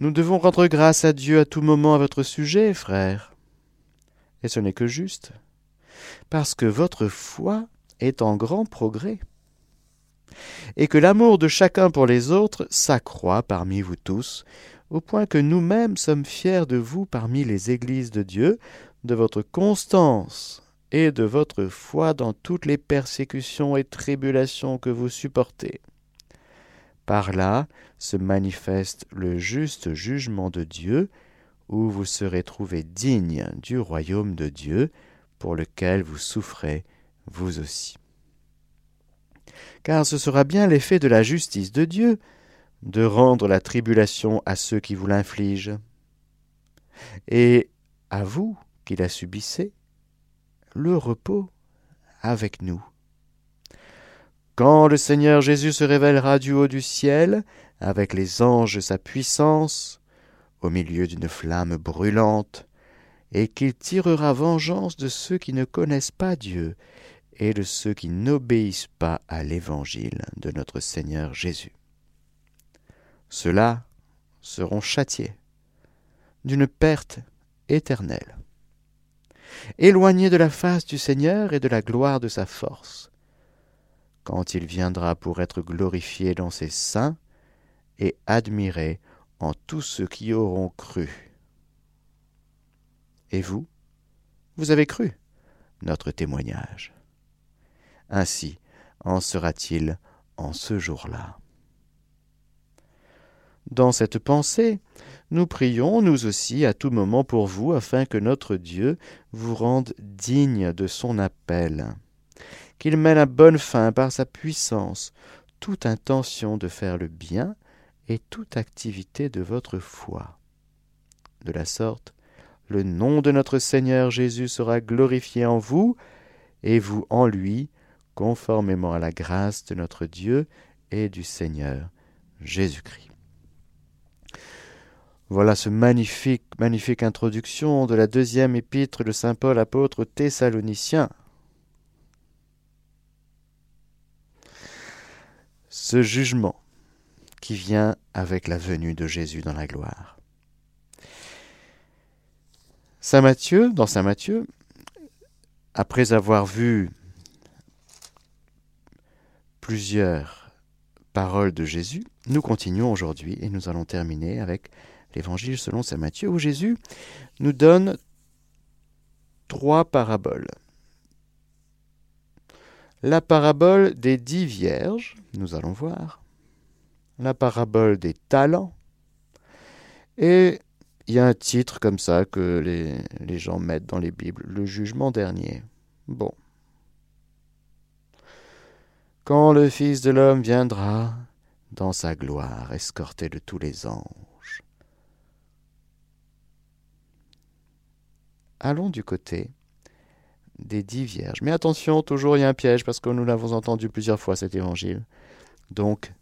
Nous devons rendre grâce à Dieu à tout moment à votre sujet, frères. Et ce n'est que juste, parce que votre foi est en grand progrès, et que l'amour de chacun pour les autres s'accroît parmi vous tous, au point que nous-mêmes sommes fiers de vous parmi les églises de Dieu, de votre constance et de votre foi dans toutes les persécutions et tribulations que vous supportez. Par là se manifeste le juste jugement de Dieu, où vous serez trouvés dignes du royaume de Dieu, pour lequel vous souffrez, vous aussi. Car ce sera bien l'effet de la justice de Dieu, de rendre la tribulation à ceux qui vous l'infligent, et à vous qui la subissez, le repos avec nous. Quand le Seigneur Jésus se révélera du haut du ciel, avec les anges sa puissance, au milieu d'une flamme brûlante, et qu'il tirera vengeance de ceux qui ne connaissent pas Dieu et de ceux qui n'obéissent pas à l'évangile de notre Seigneur Jésus. Ceux-là seront châtiés d'une perte éternelle, éloignés de la face du Seigneur et de la gloire de sa force, quand il viendra pour être glorifié dans ses saints et admiré en tous ceux qui auront cru. Et vous, vous avez cru? Notre témoignage. Ainsi en sera-t-il en ce jour-là. Dans cette pensée, nous prions, nous aussi, à tout moment pour vous, afin que notre Dieu vous rende digne de son appel qu'il mène à bonne fin par sa puissance toute intention de faire le bien et toute activité de votre foi. De la sorte, le nom de notre Seigneur Jésus sera glorifié en vous, et vous en lui, conformément à la grâce de notre Dieu et du Seigneur Jésus-Christ. Voilà ce magnifique, magnifique introduction de la deuxième épître de Saint Paul apôtre aux Thessaloniciens. Ce jugement qui vient avec la venue de Jésus dans la gloire. Saint Matthieu, dans Saint Matthieu, après avoir vu plusieurs paroles de Jésus, nous continuons aujourd'hui et nous allons terminer avec l'évangile selon Saint Matthieu où Jésus nous donne trois paraboles la parabole des dix vierges, nous allons voir, la parabole des talents, et il y a un titre comme ça que les, gens mettent dans les Bibles, le jugement dernier. Bon. Quand le Fils de l'homme viendra dans sa gloire, escorté de tous les anges. Allons du côté des dix vierges. Mais attention, toujours il y a un piège, parce que nous l'avons entendu plusieurs fois cet évangile. Donc,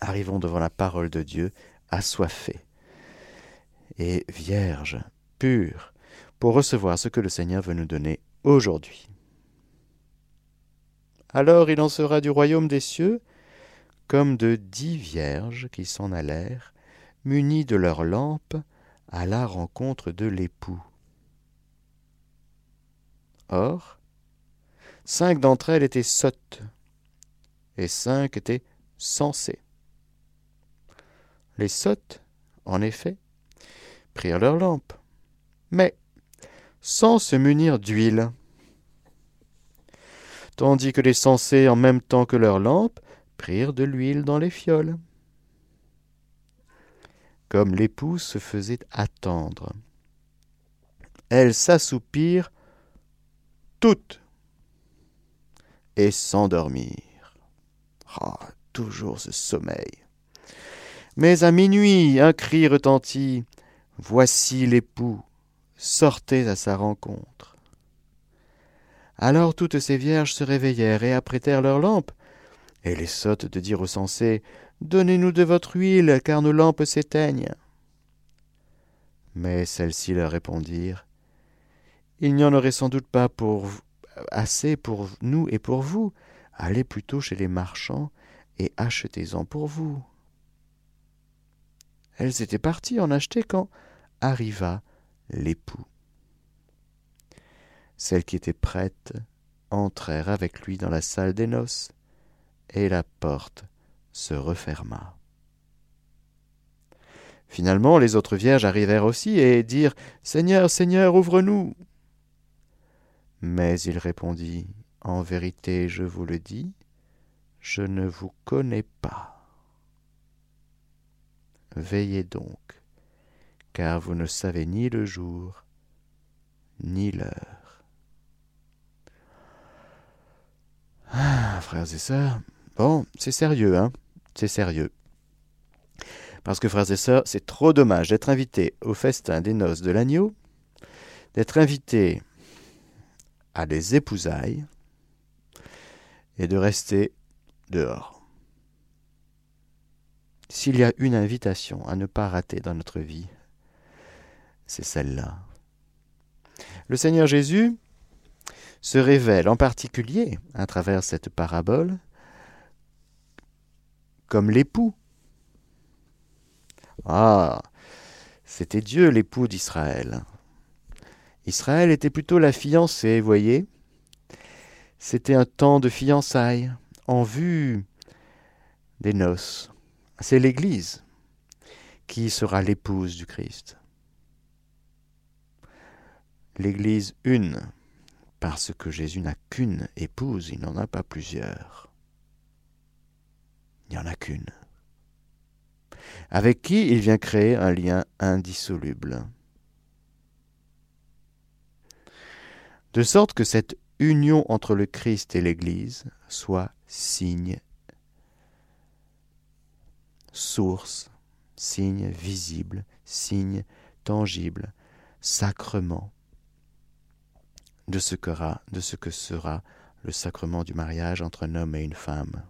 arrivons devant la parole de Dieu, assoiffés et vierges, pures, pour recevoir ce que le Seigneur veut nous donner aujourd'hui. Alors il en sera du royaume des cieux comme de dix vierges qui s'en allèrent, munies de leurs lampes, à la rencontre de l'époux. Or, cinq d'entre elles étaient sottes, et cinq étaient sensées. Les sottes, en effet, prirent leurs lampes, mais sans se munir d'huile, tandis que les sensées, en même temps que leurs lampes, prirent de l'huile dans les fioles. Comme l'époux se faisait attendre, elles s'assoupirent toutes et s'endormir. Ah, toujours ce sommeil. Mais à minuit, un cri retentit. Voici l'époux, sortez à sa rencontre. Alors toutes ces vierges se réveillèrent et apprêtèrent leurs lampes. Et les sottes de dire aux sensés Donnez-nous de votre huile, car nos lampes s'éteignent. Mais celles-ci leur répondirent Il n'y en aurait sans doute pas pour assez pour nous et pour vous. Allez plutôt chez les marchands et achetez-en pour vous. Elles étaient parties en acheter quand arriva l'époux. Celles qui étaient prêtes entrèrent avec lui dans la salle des noces, et la porte se referma. Finalement, les autres vierges arrivèrent aussi et dirent Seigneur, Seigneur, ouvre-nous. Mais il répondit En vérité, je vous le dis, je ne vous connais pas. Veillez donc, car vous ne savez ni le jour, ni l'heure. Ah, frères et sœurs, bon, c'est sérieux, hein, c'est sérieux. Parce que, frères et sœurs, c'est trop dommage d'être invité au festin des noces de l'agneau, d'être invité à des épousailles et de rester dehors. S'il y a une invitation à ne pas rater dans notre vie, c'est celle-là. Le Seigneur Jésus se révèle en particulier à travers cette parabole comme l'époux. Ah, c'était Dieu l'époux d'Israël. Israël était plutôt la fiancée, voyez. C'était un temps de fiançailles en vue des noces. C'est l'Église qui sera l'épouse du Christ. L'Église une, parce que Jésus n'a qu'une épouse, il n'en a pas plusieurs. Il n'y en a qu'une. Avec qui il vient créer un lien indissoluble. De sorte que cette union entre le Christ et l'Église soit signe source, signe visible, signe tangible, sacrement de ce, que de ce que sera le sacrement du mariage entre un homme et une femme.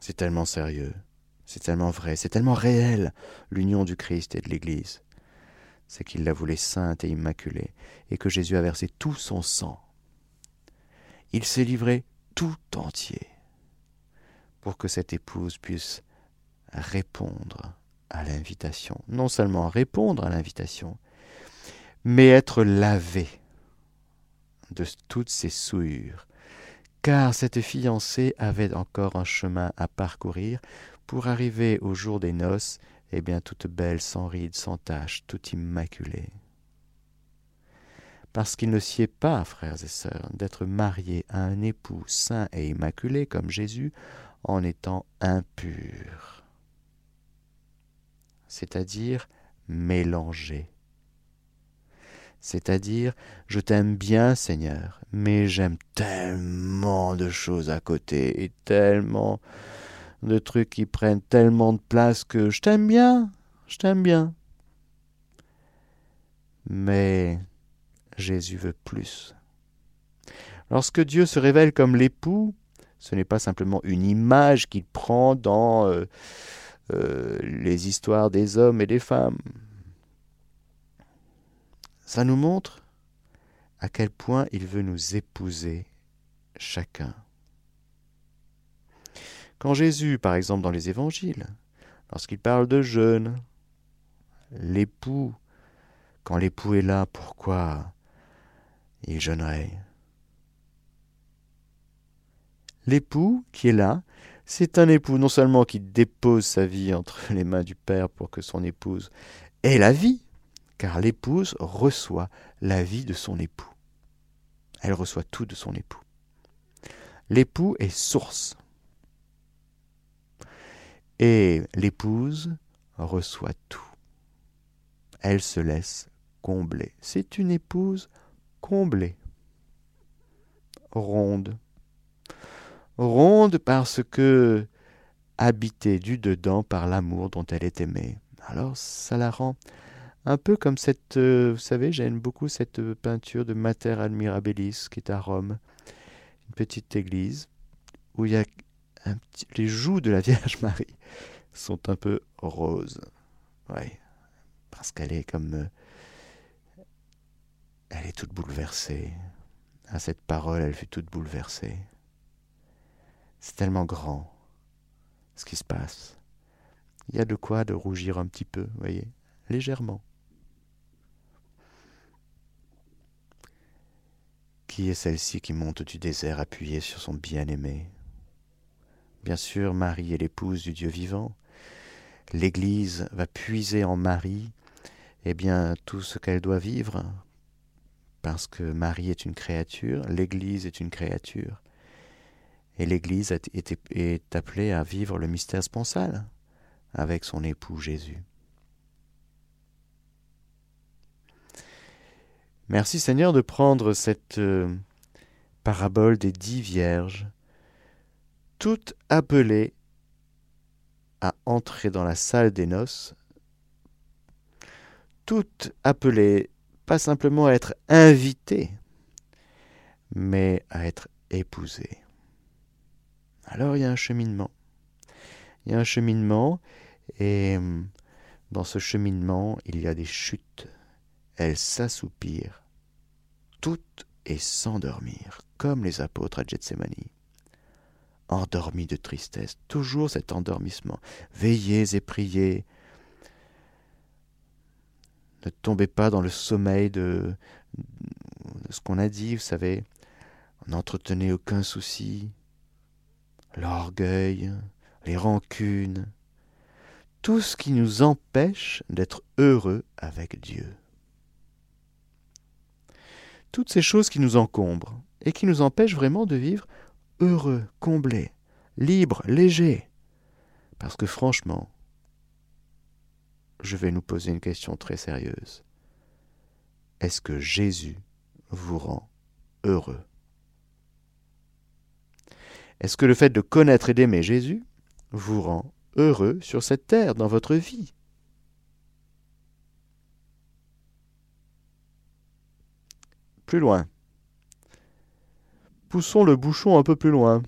C'est tellement sérieux, c'est tellement vrai, c'est tellement réel l'union du Christ et de l'Église. C'est qu'il la voulait sainte et immaculée, et que Jésus a versé tout son sang. Il s'est livré tout entier pour que cette épouse puisse répondre à l'invitation. Non seulement répondre à l'invitation, mais être lavée de toutes ses souillures, car cette fiancée avait encore un chemin à parcourir pour arriver au jour des noces, eh bien toute belle, sans rides, sans taches, toute immaculée. Parce qu'il ne sied pas, frères et sœurs, d'être marié à un époux saint et immaculé comme Jésus, en étant impur, c'est-à-dire mélangé. C'est-à-dire, je t'aime bien, Seigneur, mais j'aime tellement de choses à côté et tellement de trucs qui prennent tellement de place que je t'aime bien, je t'aime bien. Mais Jésus veut plus. Lorsque Dieu se révèle comme l'époux, ce n'est pas simplement une image qu'il prend dans euh, euh, les histoires des hommes et des femmes. Ça nous montre à quel point il veut nous épouser chacun. Quand Jésus, par exemple dans les évangiles, lorsqu'il parle de jeûne, l'époux, quand l'époux est là, pourquoi il jeûnerait? L'époux qui est là, c'est un époux non seulement qui dépose sa vie entre les mains du Père pour que son épouse ait la vie, car l'épouse reçoit la vie de son époux. Elle reçoit tout de son époux. L'époux est source. Et l'épouse reçoit tout. Elle se laisse combler. C'est une épouse comblée, ronde, ronde parce que habitée du dedans par l'amour dont elle est aimée. Alors ça la rend Un peu comme cette, euh, vous savez, j'aime beaucoup cette euh, peinture de Mater Admirabilis qui est à Rome, une petite église où il y a les joues de la Vierge Marie sont un peu roses. Oui, parce qu'elle est comme, euh, elle est toute bouleversée. À cette parole, elle fut toute bouleversée. C'est tellement grand ce qui se passe. Il y a de quoi de rougir un petit peu, voyez, légèrement. Qui est celle-ci qui monte du désert appuyée sur son bien-aimé? Bien sûr, Marie est l'épouse du Dieu vivant. L'Église va puiser en Marie eh bien, tout ce qu'elle doit vivre, parce que Marie est une créature, l'Église est une créature, et l'Église est appelée à vivre le mystère sponsal avec son époux Jésus. Merci Seigneur de prendre cette euh, parabole des dix vierges, toutes appelées à entrer dans la salle des noces, toutes appelées pas simplement à être invitées, mais à être épousées. Alors il y a un cheminement. Il y a un cheminement et hum, dans ce cheminement, il y a des chutes elles s'assoupirent, toutes et s'endormirent, comme les apôtres à Gethsemane. Endormies de tristesse, toujours cet endormissement. Veillez et priez. Ne tombez pas dans le sommeil de, de ce qu'on a dit, vous savez. N'entretenez aucun souci. L'orgueil, les rancunes, tout ce qui nous empêche d'être heureux avec Dieu toutes ces choses qui nous encombrent et qui nous empêchent vraiment de vivre heureux, comblés, libres, légers. Parce que franchement, je vais nous poser une question très sérieuse. Est-ce que Jésus vous rend heureux? Est-ce que le fait de connaître et d'aimer Jésus vous rend heureux sur cette terre, dans votre vie? Plus loin. Poussons le bouchon un peu plus loin.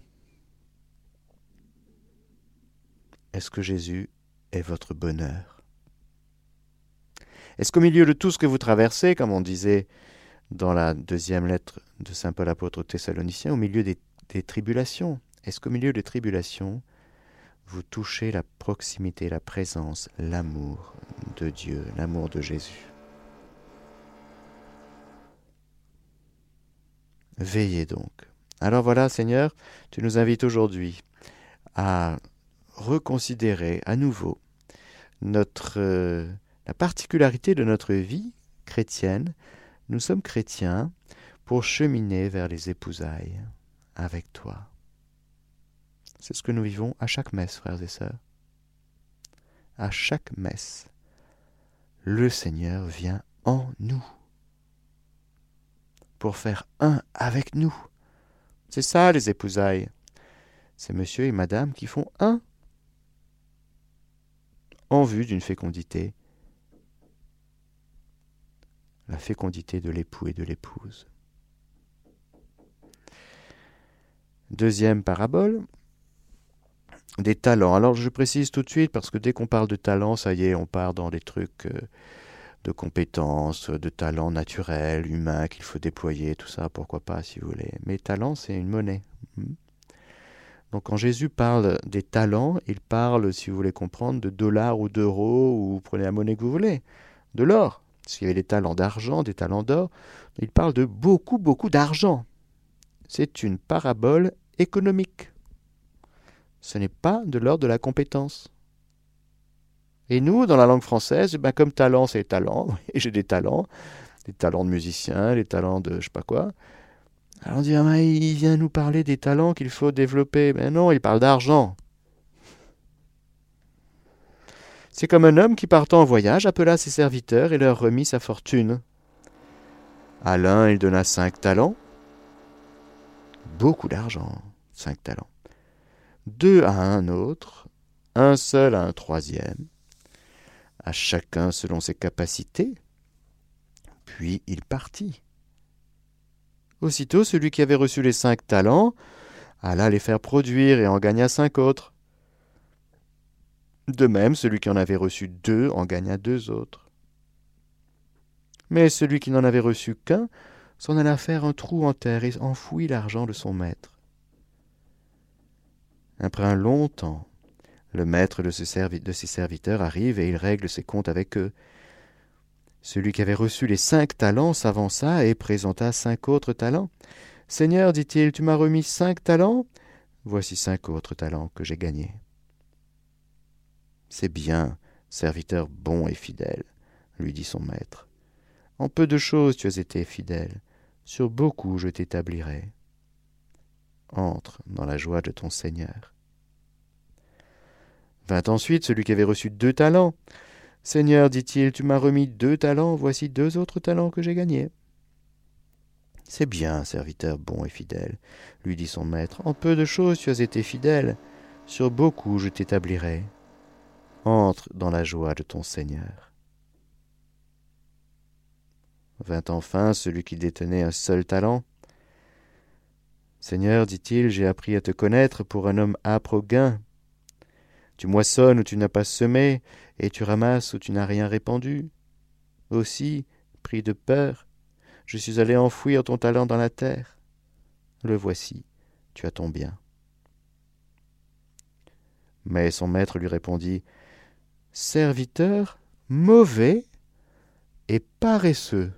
Est-ce que Jésus est votre bonheur? Est-ce qu'au milieu de tout ce que vous traversez, comme on disait dans la deuxième lettre de Saint Paul apôtre aux Thessaloniciens, au milieu des, des tribulations, est-ce qu'au milieu des tribulations, vous touchez la proximité, la présence, l'amour de Dieu, l'amour de Jésus? Veillez donc. Alors voilà, Seigneur, tu nous invites aujourd'hui à reconsidérer à nouveau notre, euh, la particularité de notre vie chrétienne. Nous sommes chrétiens pour cheminer vers les épousailles avec toi. C'est ce que nous vivons à chaque messe, frères et sœurs. À chaque messe, le Seigneur vient en nous pour faire un avec nous. C'est ça les épousailles. C'est monsieur et madame qui font un en vue d'une fécondité, la fécondité de l'époux et de l'épouse. Deuxième parabole, des talents. Alors je précise tout de suite parce que dès qu'on parle de talents, ça y est, on part dans des trucs euh, de compétences, de talents naturels, humains qu'il faut déployer, tout ça, pourquoi pas si vous voulez. Mais talent, c'est une monnaie. Hmm. Donc quand Jésus parle des talents, il parle, si vous voulez comprendre, de dollars ou d'euros, ou prenez la monnaie que vous voulez, de l'or. S'il y avait des talents d'argent, des talents d'or, il parle de beaucoup, beaucoup d'argent. C'est une parabole économique. Ce n'est pas de l'ordre de la compétence. Et nous, dans la langue française, ben, comme talent, c'est talent. J'ai des talents, des talents de musicien, des talents de je sais pas quoi. Alors on dit, ah, il vient nous parler des talents qu'il faut développer. Mais non, il parle d'argent. C'est comme un homme qui partant en voyage appela ses serviteurs et leur remit sa fortune. À l'un, il donna cinq talents. Beaucoup d'argent, cinq talents. Deux à un autre, un seul à un troisième à chacun selon ses capacités. Puis il partit. Aussitôt, celui qui avait reçu les cinq talents alla les faire produire et en gagna cinq autres. De même, celui qui en avait reçu deux en gagna deux autres. Mais celui qui n'en avait reçu qu'un s'en alla faire un trou en terre et enfouit l'argent de son maître. Après un long temps, le maître de, ses serviteurs arrive et il règle ses comptes avec eux. Celui qui avait reçu les cinq talents s'avança et présenta cinq autres talents. Seigneur, dit-il, tu m'as remis cinq talents? Voici cinq autres talents que j'ai gagnés. C'est bien, serviteur bon et fidèle, lui dit son maître. En peu de choses tu as été fidèle, sur beaucoup je t'établirai. Entre dans la joie de ton Seigneur. Vint ensuite celui qui avait reçu deux talents. Seigneur, dit-il, tu m'as remis deux talents, voici deux autres talents que j'ai gagnés. C'est bien, serviteur bon et fidèle, lui dit son maître. En peu de choses tu as été fidèle, sur beaucoup je t'établirai. Entre dans la joie de ton Seigneur. Vint enfin celui qui détenait un seul talent. Seigneur, dit-il, j'ai appris à te connaître pour un homme âpre au gain. Tu moissonnes où tu n'as pas semé, et tu ramasses où tu n'as rien répandu. Aussi, pris de peur, je suis allé enfouir ton talent dans la terre. Le voici, tu as ton bien. Mais son maître lui répondit Serviteur mauvais et paresseux.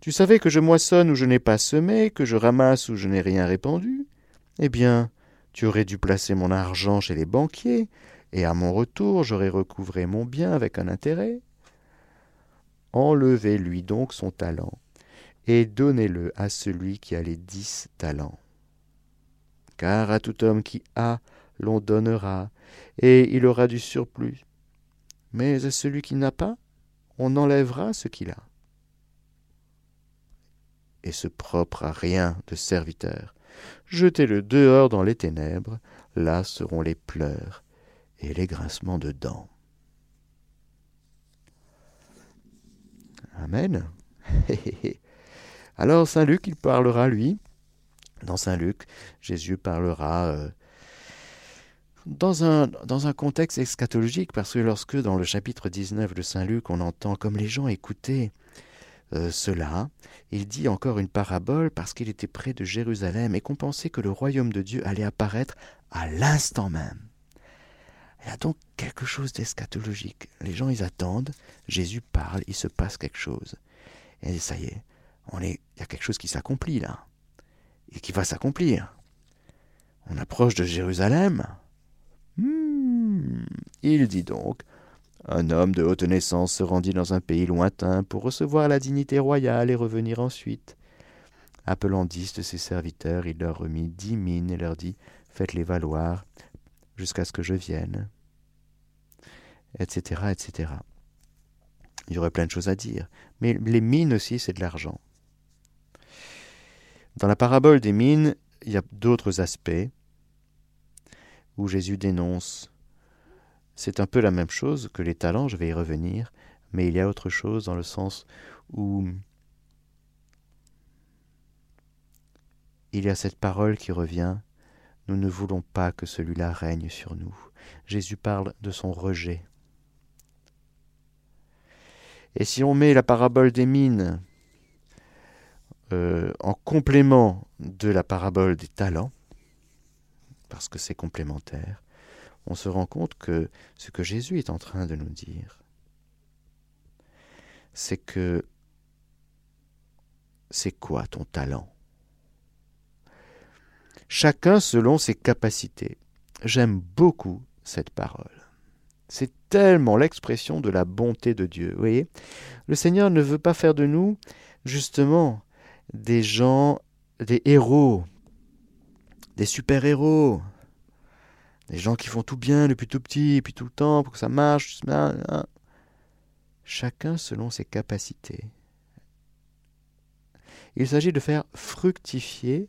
Tu savais que je moissonne où je n'ai pas semé, que je ramasse où je n'ai rien répandu. Eh bien, tu aurais dû placer mon argent chez les banquiers, et à mon retour j'aurais recouvré mon bien avec un intérêt. Enlevez-lui donc son talent, et donnez-le à celui qui a les dix talents. Car à tout homme qui a, l'on donnera, et il aura du surplus. Mais à celui qui n'a pas, on enlèvera ce qu'il a. Et ce propre à rien de serviteur, jetez-le dehors dans les ténèbres, là seront les pleurs et les grincements de dents. Amen. Alors Saint Luc, il parlera, lui, dans Saint Luc, Jésus parlera euh, dans un, dans un contexte eschatologique, parce que lorsque dans le chapitre 19 de Saint Luc, on entend comme les gens écoutaient euh, cela, il dit encore une parabole parce qu'il était près de Jérusalem et qu'on pensait que le royaume de Dieu allait apparaître à l'instant même. Il y a donc quelque chose d'eschatologique. Les gens, ils attendent, Jésus parle, il se passe quelque chose. Et ça y est, on est, il y a quelque chose qui s'accomplit là, et qui va s'accomplir. On approche de Jérusalem, Hmm. Il dit donc Un homme de haute naissance se rendit dans un pays lointain pour recevoir la dignité royale et revenir ensuite. Appelant dix de ses serviteurs, il leur remit dix mines et leur dit Faites-les valoir jusqu'à ce que je vienne. Etc. etc. Il y aurait plein de choses à dire. Mais les mines aussi, c'est de l'argent. Dans la parabole des mines, il y a d'autres aspects où Jésus dénonce. C'est un peu la même chose que les talents, je vais y revenir, mais il y a autre chose dans le sens où il y a cette parole qui revient, nous ne voulons pas que celui-là règne sur nous. Jésus parle de son rejet. Et si on met la parabole des mines euh, en complément de la parabole des talents, parce que c'est complémentaire, on se rend compte que ce que Jésus est en train de nous dire, c'est que c'est quoi ton talent? Chacun selon ses capacités. J'aime beaucoup cette parole. C'est tellement l'expression de la bonté de Dieu. Vous voyez, le Seigneur ne veut pas faire de nous justement des gens, des héros des super-héros, des gens qui font tout bien depuis tout petit, et puis tout le temps, pour que ça marche. Chacun selon ses capacités. Il s'agit de faire fructifier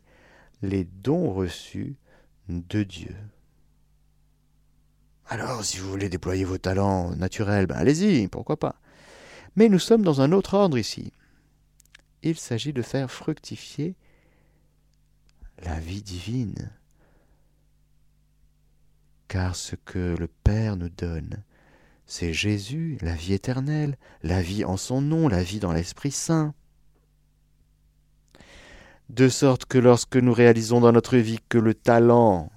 les dons reçus de Dieu. Alors, si vous voulez déployer vos talents naturels, ben allez-y, pourquoi pas. Mais nous sommes dans un autre ordre ici. Il s'agit de faire fructifier la vie divine. Car ce que le Père nous donne, c'est Jésus, la vie éternelle, la vie en son nom, la vie dans l'Esprit Saint. De sorte que lorsque nous réalisons dans notre vie que le talent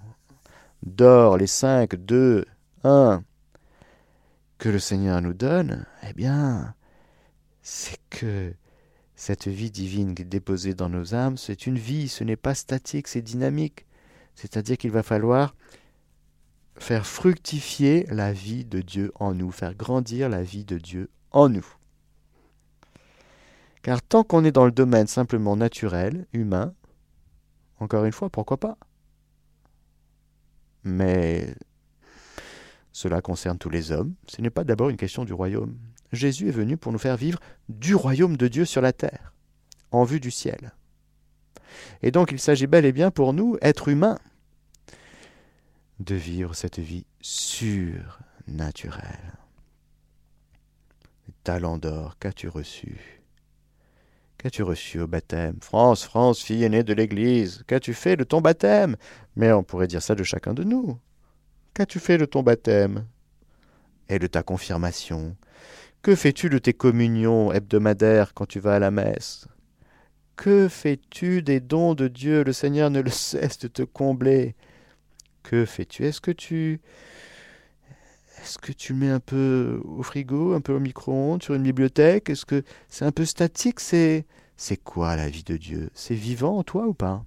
d'or, les cinq, deux, un, que le Seigneur nous donne, eh bien, c'est que cette vie divine déposée dans nos âmes, c'est une vie, ce n'est pas statique, c'est dynamique. C'est-à-dire qu'il va falloir faire fructifier la vie de Dieu en nous, faire grandir la vie de Dieu en nous. Car tant qu'on est dans le domaine simplement naturel, humain, encore une fois, pourquoi pas? Mais cela concerne tous les hommes, ce n'est pas d'abord une question du royaume. Jésus est venu pour nous faire vivre du royaume de Dieu sur la terre, en vue du ciel. Et donc il s'agit bel et bien pour nous, êtres humains, de vivre cette vie surnaturelle. Talent d'or, qu'as-tu reçu Qu'as-tu reçu au baptême? France, France, fille aînée de l'Église, qu'as-tu fait de ton baptême? Mais on pourrait dire ça de chacun de nous. Qu'as-tu fait de ton baptême? Et de ta confirmation. Que fais-tu de tes communions hebdomadaires quand tu vas à la messe? Que fais-tu des dons de Dieu? Le Seigneur ne le cesse de te combler. Que fais-tu? Est-ce que tu est-ce que tu mets un peu au frigo, un peu au micro-ondes, sur une bibliothèque? Est-ce que c'est un peu statique? C'est c'est quoi la vie de Dieu? C'est vivant en toi ou pas?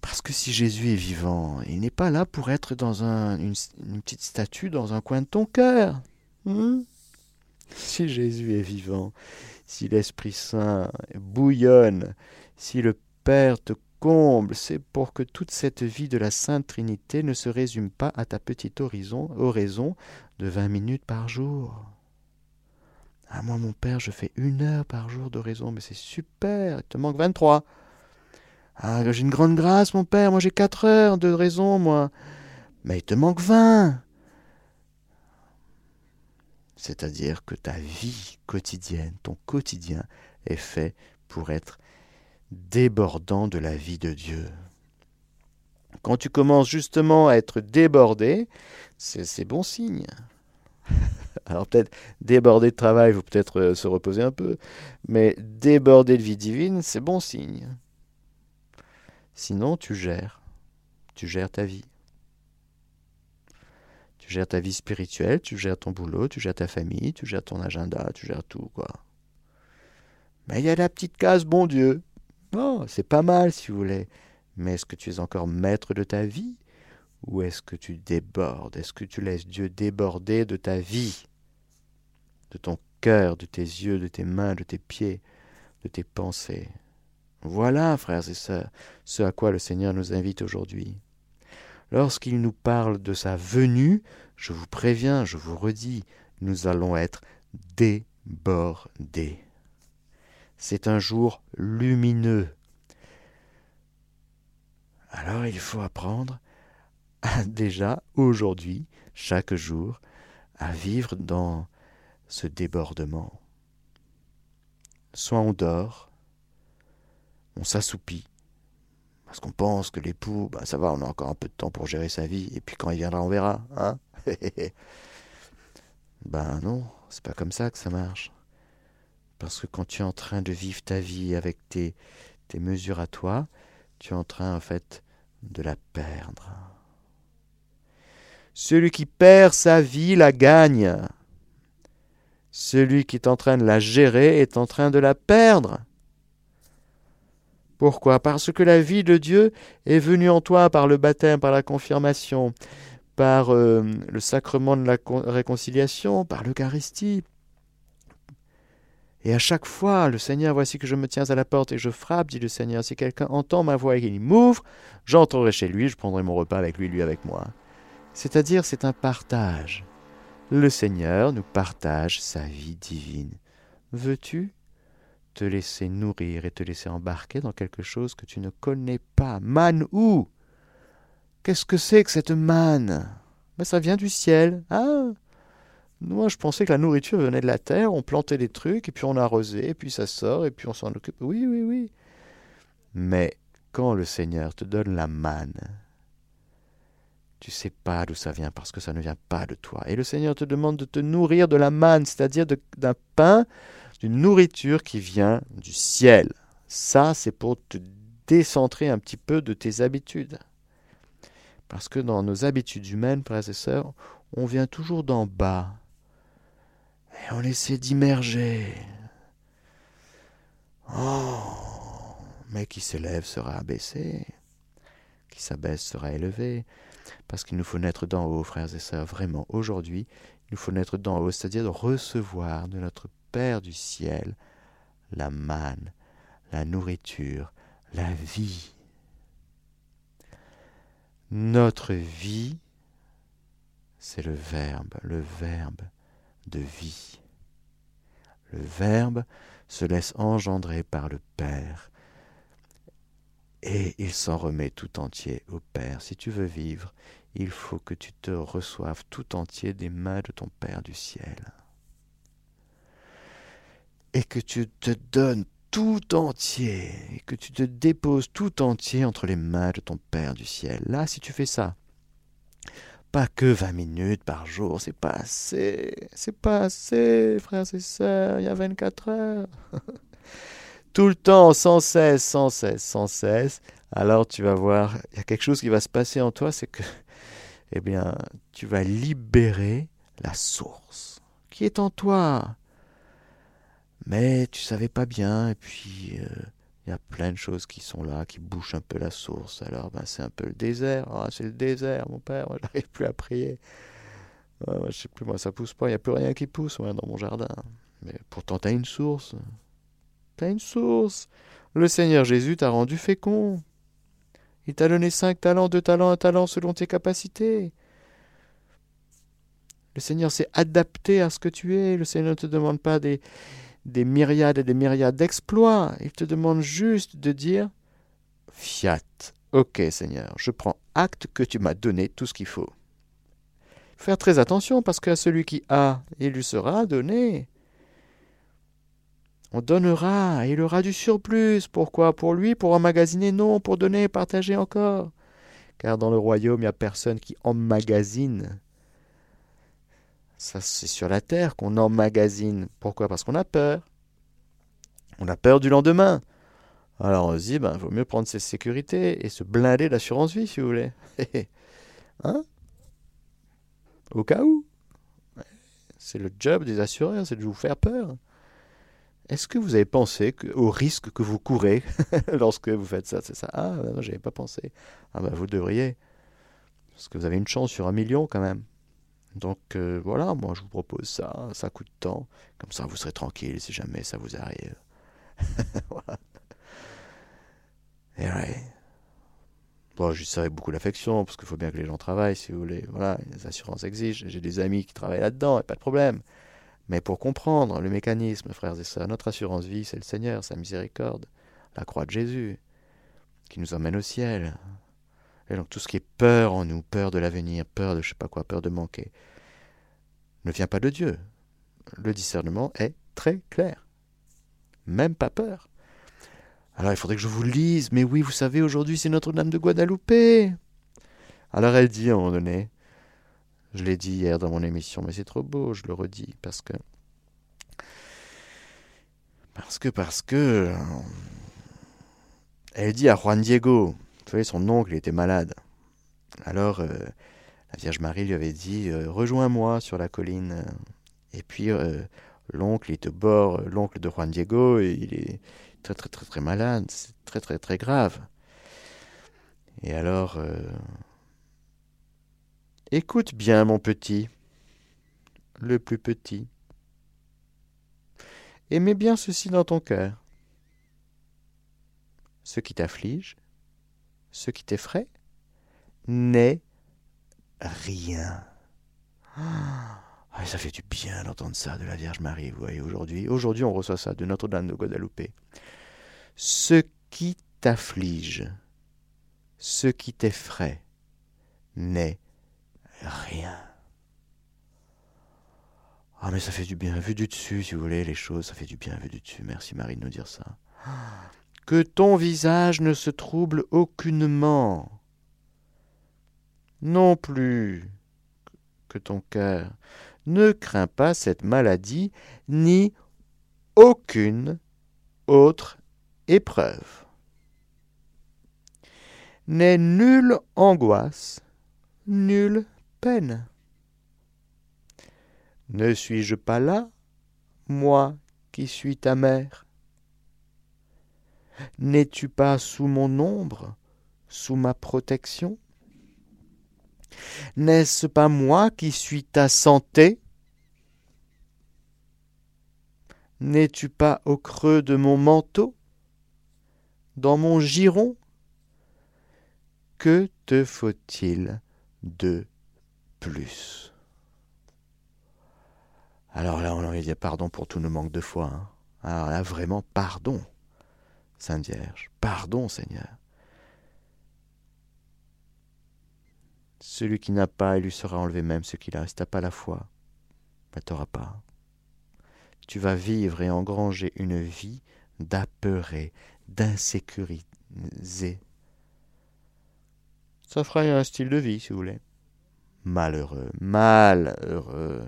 Parce que si Jésus est vivant, il n'est pas là pour être dans un, une, petite statue dans un coin de ton cœur. Hmm si Jésus est vivant, si l'Esprit Saint bouillonne, si le Père te comble, c'est pour que toute cette vie de la Sainte Trinité ne se résume pas à ta petite horizon, oraison de vingt minutes par jour. Ah, moi, mon père, je fais une heure par jour d'oraison, mais c'est super, il te manque vingt-trois. Ah, j'ai une grande grâce, mon père, moi j'ai quatre heures de raison, moi. Mais il te manque vingt. C'est-à-dire que ta vie quotidienne, ton quotidien, est fait pour être débordant de la vie de Dieu. Quand tu commences justement à être débordé, c'est bon signe. Alors peut-être déborder de travail, il faut peut-être euh, se reposer un peu, mais déborder de vie divine, c'est bon signe. Sinon, tu gères. Tu gères ta vie. Tu gères ta vie spirituelle, tu gères ton boulot, tu gères ta famille, tu gères ton agenda, tu gères tout, quoi. Mais il y a la petite case bon Dieu. Oh, c'est pas mal si vous voulez. Mais est-ce que tu es encore maître de ta vie? Ou est-ce que tu débordes? Est-ce que tu laisses Dieu déborder de ta vie? De ton cœur, de tes yeux, de tes mains, de tes pieds, de tes pensées Voilà, frères et sœurs, ce à quoi le Seigneur nous invite aujourd'hui. Lorsqu'il nous parle de sa venue, je vous préviens, je vous redis, nous allons être débordés. C'est un jour lumineux. Alors il faut apprendre déjà aujourd'hui, chaque jour, à vivre dans ce débordement. Soit on dort, on s'assoupit, parce qu'on pense que l'époux, ben ça va, on a encore un peu de temps pour gérer sa vie, et puis quand il viendra, on verra. Hein ben non, c'est pas comme ça que ça marche. Parce que quand tu es en train de vivre ta vie avec tes, mesures à toi, tu es en train en fait de la perdre. Celui qui perd sa vie la gagne. Celui qui est en train de la gérer est en train de la perdre. Pourquoi? Parce que la vie de Dieu est venue en toi par le baptême, par la confirmation, par euh, le sacrement de la réconciliation, par l'Eucharistie, et à chaque fois, le Seigneur, voici que je me tiens à la porte et je frappe, dit le Seigneur. Si quelqu'un entend ma voix et qu'il m'ouvre, j'entrerai chez lui, je prendrai mon repas avec lui, lui avec moi. C'est-à-dire, c'est un partage. Le Seigneur nous partage sa vie divine. Veux-tu te laisser nourrir et te laisser embarquer dans quelque chose que tu ne connais pas? Man ou Qu'est-ce que c'est que cette manne? Ben, Ça vient du ciel. Ah Moi, je pensais que la nourriture venait de la terre. On plantait des trucs, et puis on arrosait, et puis ça sort, et puis on s'en occupe. Oui, oui, oui. Mais quand le Seigneur te donne la manne, tu sais pas d'où ça vient parce que ça ne vient pas de toi. Et le Seigneur te demande de te nourrir de la manne, c'est-à-dire d'un pain, d'une nourriture qui vient du ciel. Ça, c'est pour te décentrer un petit peu de tes habitudes. Parce que dans nos habitudes humaines, frères et sœurs, on vient toujours d'en bas. Et on essaie d'immerger. Oh, mais qui s'élève sera abaissé, qui s'abaisse sera élevé, parce qu'il nous faut naître d'en haut, frères et sœurs, vraiment. Aujourd'hui, il nous faut naître d'en haut, c'est-à-dire de recevoir de notre Père du ciel la manne, la nourriture, la vie. Notre vie, c'est le Verbe, le Verbe de vie. Le Verbe se laisse engendrer par le Père et il s'en remet tout entier au Père. Si tu veux vivre, il faut que tu te reçoives tout entier des mains de ton Père du ciel. Et que tu te donnes tout entier, et que tu te déposes tout entier entre les mains de ton Père du ciel. Là, si tu fais ça, pas que vingt minutes par jour, c'est pas assez, c'est pas assez, frères et sœurs, il y a vingt-quatre heures. tout le temps, sans cesse, sans cesse, sans cesse, alors tu vas voir, il y a quelque chose qui va se passer en toi, c'est que, eh bien, tu vas libérer la source qui est en toi. Mais tu savais pas bien, et puis euh, il y a plein de choses qui sont là, qui bouchent un peu la source. Alors, ben, c'est un peu le désert. Ah, c'est le désert, mon père, moi, j'arrive plus à prier. Ah, je sais plus, moi, ça pousse pas, il n'y a plus rien qui pousse dans mon jardin. Mais pourtant, tu as une source. T'as une source. Le Seigneur Jésus t'a rendu fécond. Il t'a donné cinq talents, deux talents, un talent selon tes capacités. Le Seigneur s'est adapté à ce que tu es. Le Seigneur ne te demande pas des, des myriades et des myriades d'exploits. Il te demande juste de dire Fiat. Ok, Seigneur, je prends acte que tu m'as donné tout ce qu'il faut. Faire très attention parce qu'à celui qui a, il lui sera donné. On donnera, et il aura du surplus. Pourquoi? Pour lui, pour emmagasiner? Non, pour donner partager encore. Car dans le royaume, il n'y a personne qui emmagasine. Ça, c'est sur la terre qu'on emmagasine. Pourquoi? Parce qu'on a peur. On a peur du lendemain. Alors on se dit, ben, vaut mieux prendre ses sécurités et se blinder d'assurance vie, si vous voulez. hein? Au cas où. C'est le job des assureurs, c'est de vous faire peur. Est-ce que vous avez pensé au risque que vous courez lorsque vous faites ça? C'est ça Ah, non, j'avais pas pensé. Ah, ben vous devriez. Parce que vous avez une chance sur un million quand même. Donc euh, voilà, moi je vous propose ça, ça coûte temps. Comme ça vous serez tranquille si jamais ça vous arrive. voilà. Et ouais. Bon, j'y serai beaucoup d'affection, parce qu'il faut bien que les gens travaillent, si vous voulez. Voilà, les assurances exigent. J'ai des amis qui travaillent là-dedans, et pas de problème. Mais pour comprendre le mécanisme, frères et sœurs, notre assurance vie, c'est le Seigneur, sa miséricorde, la croix de Jésus, qui nous emmène au ciel. Et donc tout ce qui est peur en nous, peur de l'avenir, peur de je sais pas quoi, peur de manquer, ne vient pas de Dieu. Le discernement est très clair. Même pas peur. Alors il faudrait que je vous lise, mais oui, vous savez, aujourd'hui c'est Notre-Dame de Guadalupe. Alors elle dit à un moment donné, je l'ai dit hier dans mon émission, mais c'est trop beau, je le redis, parce que. Parce que, parce que. Elle dit à Juan Diego, vous savez, son oncle était malade. Alors, euh, la Vierge Marie lui avait dit euh, Rejoins-moi sur la colline. Et puis, euh, l'oncle est au bord, l'oncle de Juan Diego, et il est très, très, très, très malade. C'est très, très, très grave. Et alors, Écoute bien, mon petit, le plus petit. Et mets bien ceci dans ton cœur. Ce qui t'afflige, ce qui t'effraie, n'est rien. Ah, ça fait du bien d'entendre ça de la Vierge Marie, vous voyez, aujourd'hui. Aujourd'hui, on reçoit ça de Notre-Dame de Guadalupe. Ce qui t'afflige, ce qui t'effraie, n'est rien. Ah mais ça fait du bien, vu du dessus, si vous voulez, les choses, ça fait du bien vu du dessus. Merci Marie de nous dire ça. Que ton visage ne se trouble aucunement. Non plus que ton cœur ne craint pas cette maladie, ni aucune autre épreuve. N'est nulle angoisse, nulle peine. Ne suis-je pas là, moi qui suis ta mère? N'es-tu pas sous mon ombre, sous ma protection? N'est-ce pas moi qui suis ta santé? N'es-tu pas au creux de mon manteau Dans mon giron? Que te faut-il de plus? Alors là, on a envie de dire pardon pour tous nos manques de foi. Hein. Alors là, vraiment, pardon, Sainte Vierge. Pardon, Seigneur. Celui qui n'a pas, il lui sera enlevé même ce qu'il a. Si t'as pas la foi, ben t'auras pas. Tu vas vivre et engranger une vie d'apeuré, d'insécurisé. Ça fera un style de vie, si vous voulez. Malheureux, malheureux.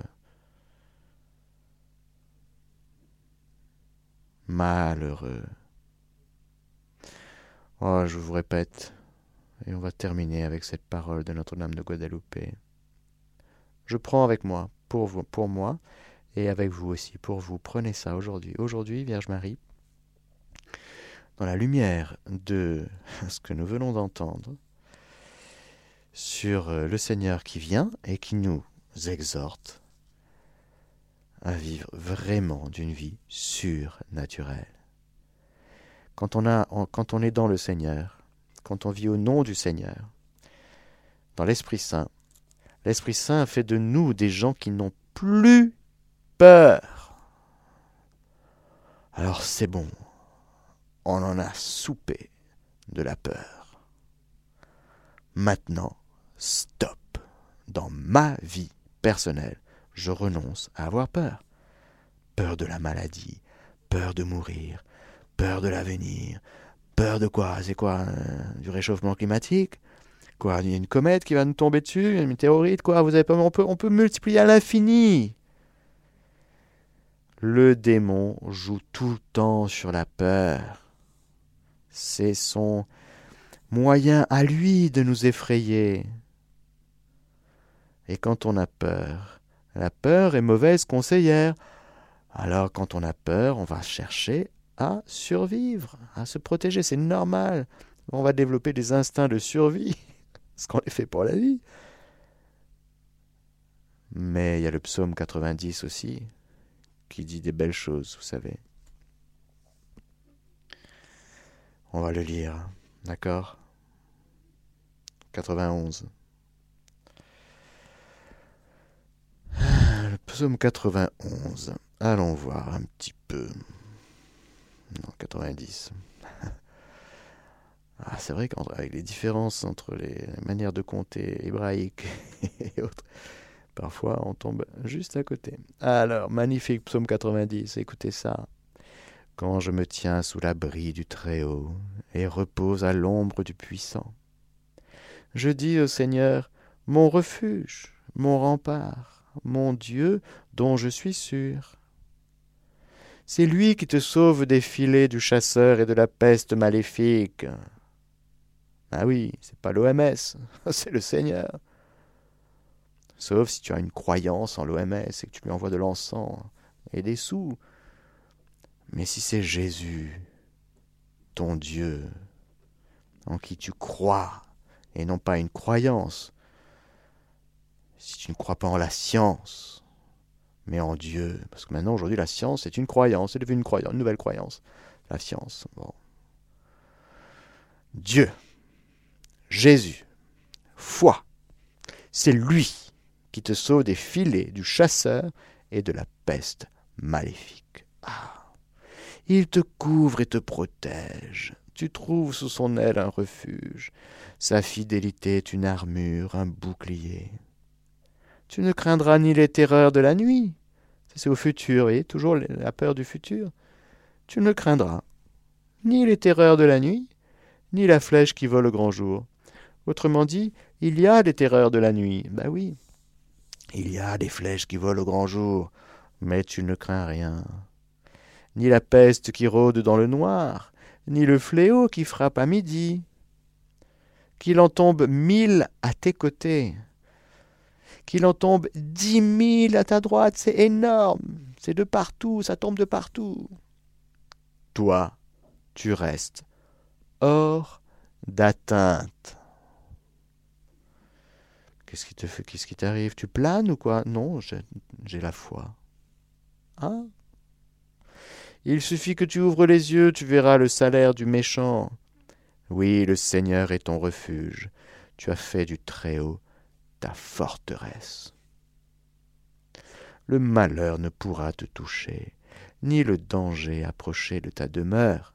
Malheureux. Oh, je vous répète, et on va terminer avec cette parole de Notre-Dame de Guadeloupe. Je prends avec moi, pour pour moi, et avec vous aussi, pour vous. Prenez ça aujourd'hui. Aujourd'hui, Vierge Marie, dans la lumière de ce que nous venons d'entendre, sur euh, le Seigneur qui vient et qui nous exhorte à vivre vraiment d'une vie surnaturelle. Quand on, on est dans le Seigneur, quand on vit au nom du Seigneur, dans l'Esprit Saint, l'Esprit Saint fait de nous des gens qui n'ont plus peur. Alors c'est bon, on en a soupé de la peur. Maintenant, stop. Dans ma vie personnelle, je renonce à avoir peur. Peur de la maladie, peur de mourir, peur de l'avenir, Peur de quoi? C'est quoi euh, Du réchauffement climatique? Quoi Il y a une comète qui va nous tomber dessus Une météorite Quoi? Vous avez pas on peut, on peut multiplier à l'infini. Le démon joue tout le temps sur la peur. C'est son moyen à lui de nous effrayer. Et quand on a peur, la peur est mauvaise conseillère. Alors quand on a peur, on va chercher à survivre, à se protéger. C'est normal. On va développer des instincts de survie, ce qu'on est fait pour la vie. Mais il y a le psaume 90 aussi, qui dit des belles choses, vous savez. On va le lire, d'accord? 91. Le psaume 91. Allons voir un petit peu. Non, 90. ah, c'est vrai qu'avec les différences entre les manières de compter hébraïques et autres, parfois on tombe juste à côté. Alors, magnifique psaume 90, écoutez ça. Quand je me tiens sous l'abri du Très-Haut et repose à l'ombre du Puissant, je dis au Seigneur, mon refuge, mon rempart, mon Dieu dont je suis sûr. C'est lui qui te sauve des filets du chasseur et de la peste maléfique. Ah oui, c'est pas l'OMS, c'est le Seigneur. Sauf si tu as une croyance en l'OMS et que tu lui envoies de l'encens et des sous. Mais si c'est Jésus, ton Dieu, en qui tu crois, et non pas une croyance, si tu ne crois pas en la science, mais en Dieu. Parce que maintenant, aujourd'hui, la science est une croyance, c'est devenu une croyance, une nouvelle croyance. La science. Bon. Dieu, Jésus, foi, c'est lui qui te sauve des filets du chasseur et de la peste maléfique. Ah, il te couvre et te protège, tu trouves sous son aile un refuge. Sa fidélité est une armure, un bouclier. Tu ne craindras ni les terreurs de la nuit. C'est au futur, et toujours la peur du futur. Tu ne craindras ni les terreurs de la nuit, ni la flèche qui vole au grand jour. Autrement dit, il y a des terreurs de la nuit. Ben oui. Il y a des flèches qui volent au grand jour, mais tu ne crains rien. Ni la peste qui rôde dans le noir, ni le fléau qui frappe à midi. Qu'il en tombe mille à tes côtés, qu'il en tombe dix mille à ta droite, c'est énorme, c'est de partout, ça tombe de partout. Toi, tu restes hors d'atteinte. Qu'est-ce qui te fait, qu'est-ce qui t'arrive? Tu planes ou quoi? Non, j'ai la foi. Hein? Il suffit que tu ouvres les yeux, tu verras le salaire du méchant. Oui, le Seigneur est ton refuge. Tu as fait du Très-Haut ta forteresse. Le malheur ne pourra te toucher, ni le danger approcher de ta demeure.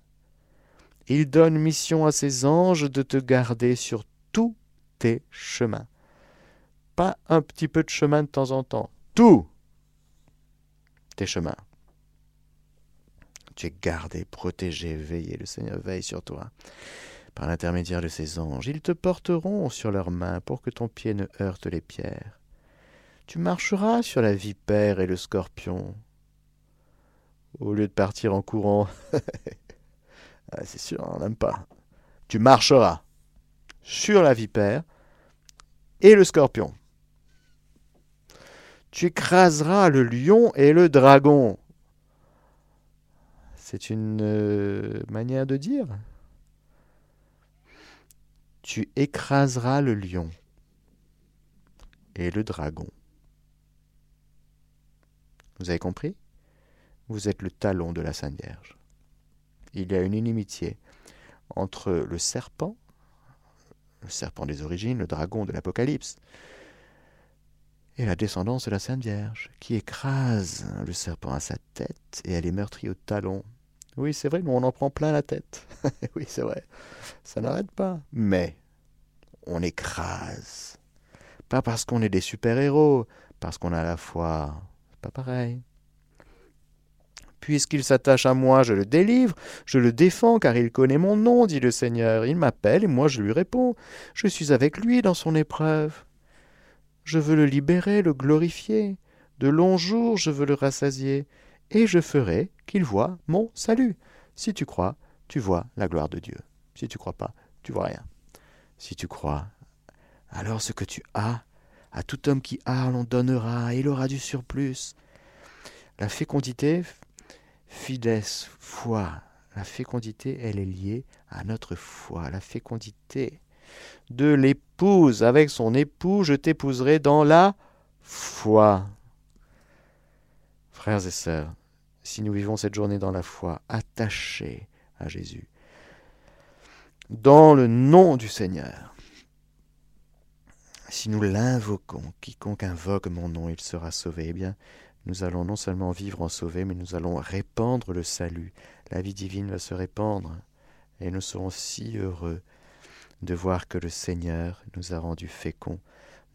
Il donne mission à ses anges de te garder sur tous tes chemins. Pas un petit peu de chemin de temps en temps. Tous tes chemins. Tu es gardé, protégé, veillé. Le Seigneur veille sur toi. Par l'intermédiaire de ses anges, ils te porteront sur leurs mains pour que ton pied ne heurte les pierres. Tu marcheras sur la vipère et le scorpion. Au lieu de partir en courant, ah, c'est sûr, on n'aime pas. Tu marcheras sur la vipère et le scorpion. Tu écraseras le lion et le dragon. C'est une euh, manière de dire. Tu écraseras le lion et le dragon. Vous avez compris? Vous êtes le talon de la Sainte Vierge. Il y a une inimitié entre le serpent, le serpent des origines, le dragon de l'Apocalypse, et la descendance de la Sainte Vierge, qui écrase le serpent à sa tête et elle est meurtrie au talon. Oui, c'est vrai, mais on en prend plein la tête. oui, c'est vrai. Ça n'arrête pas. Mais on écrase. Pas parce qu'on est des super-héros, parce qu'on a la foi. C'est pas pareil. Puisqu'il s'attache à moi, je le délivre, je le défends, car il connaît mon nom, dit le Seigneur. Il m'appelle et moi je lui réponds. Je suis avec lui dans son épreuve. Je veux le libérer, le glorifier. De longs jours, je veux le rassasier, et je ferai qu'il voie mon salut. Si tu crois, tu vois la gloire de Dieu. Si tu crois pas, tu vois rien. Si tu crois, alors ce que tu as, à tout homme qui a, l'on donnera, et il aura du surplus. La fécondité, fides, foi, la fécondité, elle est liée à notre foi. La fécondité, de l'épouse. Avec son époux, je t'épouserai dans la foi. Frères et sœurs, si nous vivons cette journée dans la foi, attachés à Jésus, dans le nom du Seigneur, si nous l'invoquons, quiconque invoque mon nom, il sera sauvé, eh bien, nous allons non seulement vivre en sauvé, mais nous allons répandre le salut. La vie divine va se répandre, et nous serons si heureux de voir que le Seigneur nous a rendus féconds,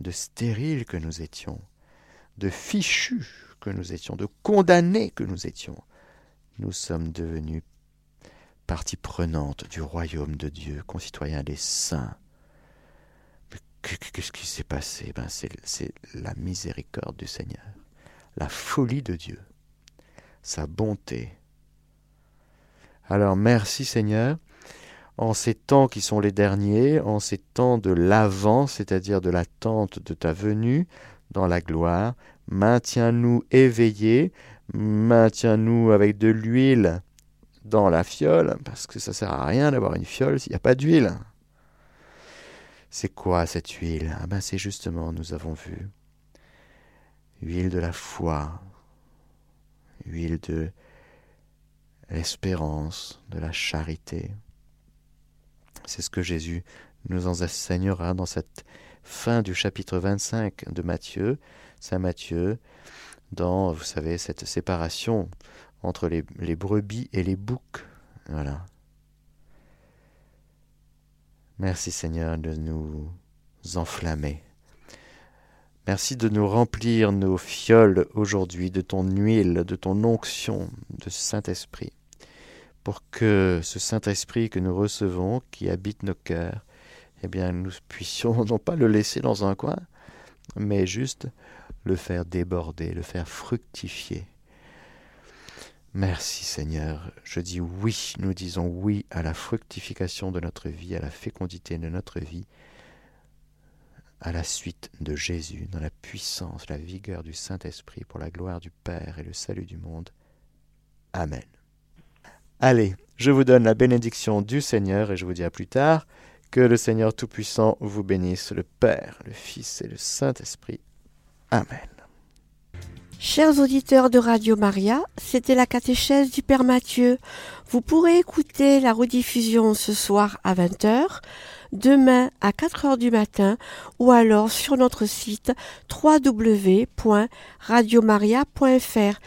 de stériles que nous étions, de fichus que nous étions, de condamnés que nous étions. Nous sommes devenus partie prenante du royaume de Dieu, concitoyens des saints. Qu'est-ce qui s'est passé? Ben C'est la miséricorde du Seigneur, la folie de Dieu, sa bonté. Alors merci Seigneur en ces temps qui sont les derniers, en ces temps de l'avant, c'est-à-dire de l'attente de ta venue dans la gloire, maintiens-nous éveillés, maintiens-nous avec de l'huile dans la fiole, parce que ça sert à rien d'avoir une fiole s'il n'y a pas d'huile. C'est quoi cette huile? Ah ben c'est justement, nous avons vu, huile de la foi, huile de l'espérance, de la charité. C'est ce que Jésus nous enseignera dans cette fin du chapitre 25 de Matthieu, Saint Matthieu, dans, vous savez, cette séparation entre les, brebis et les boucs. Merci Seigneur de nous enflammer. Merci de nous remplir nos fioles aujourd'hui de ton huile, de ton onction, de Saint-Esprit, pour que ce Saint-Esprit que nous recevons, qui habite nos cœurs, eh bien, nous puissions non pas le laisser dans un coin, mais juste le faire déborder, le faire fructifier. Merci Seigneur, je dis oui, nous disons oui à la fructification de notre vie, à la fécondité de notre vie, à la suite de Jésus, dans la puissance, la vigueur du Saint-Esprit, pour la gloire du Père et le salut du monde. Amen. Allez, je vous donne la bénédiction du Seigneur et je vous dis à plus tard. Que le Seigneur Tout-Puissant vous bénisse, le Père, le Fils et le Saint-Esprit. Chers auditeurs de Radio Maria, c'était la catéchèse du Père Mathieu. Vous pourrez écouter la rediffusion ce soir à 20h, demain à 4h du matin ou alors sur notre site www.radiomaria.fr.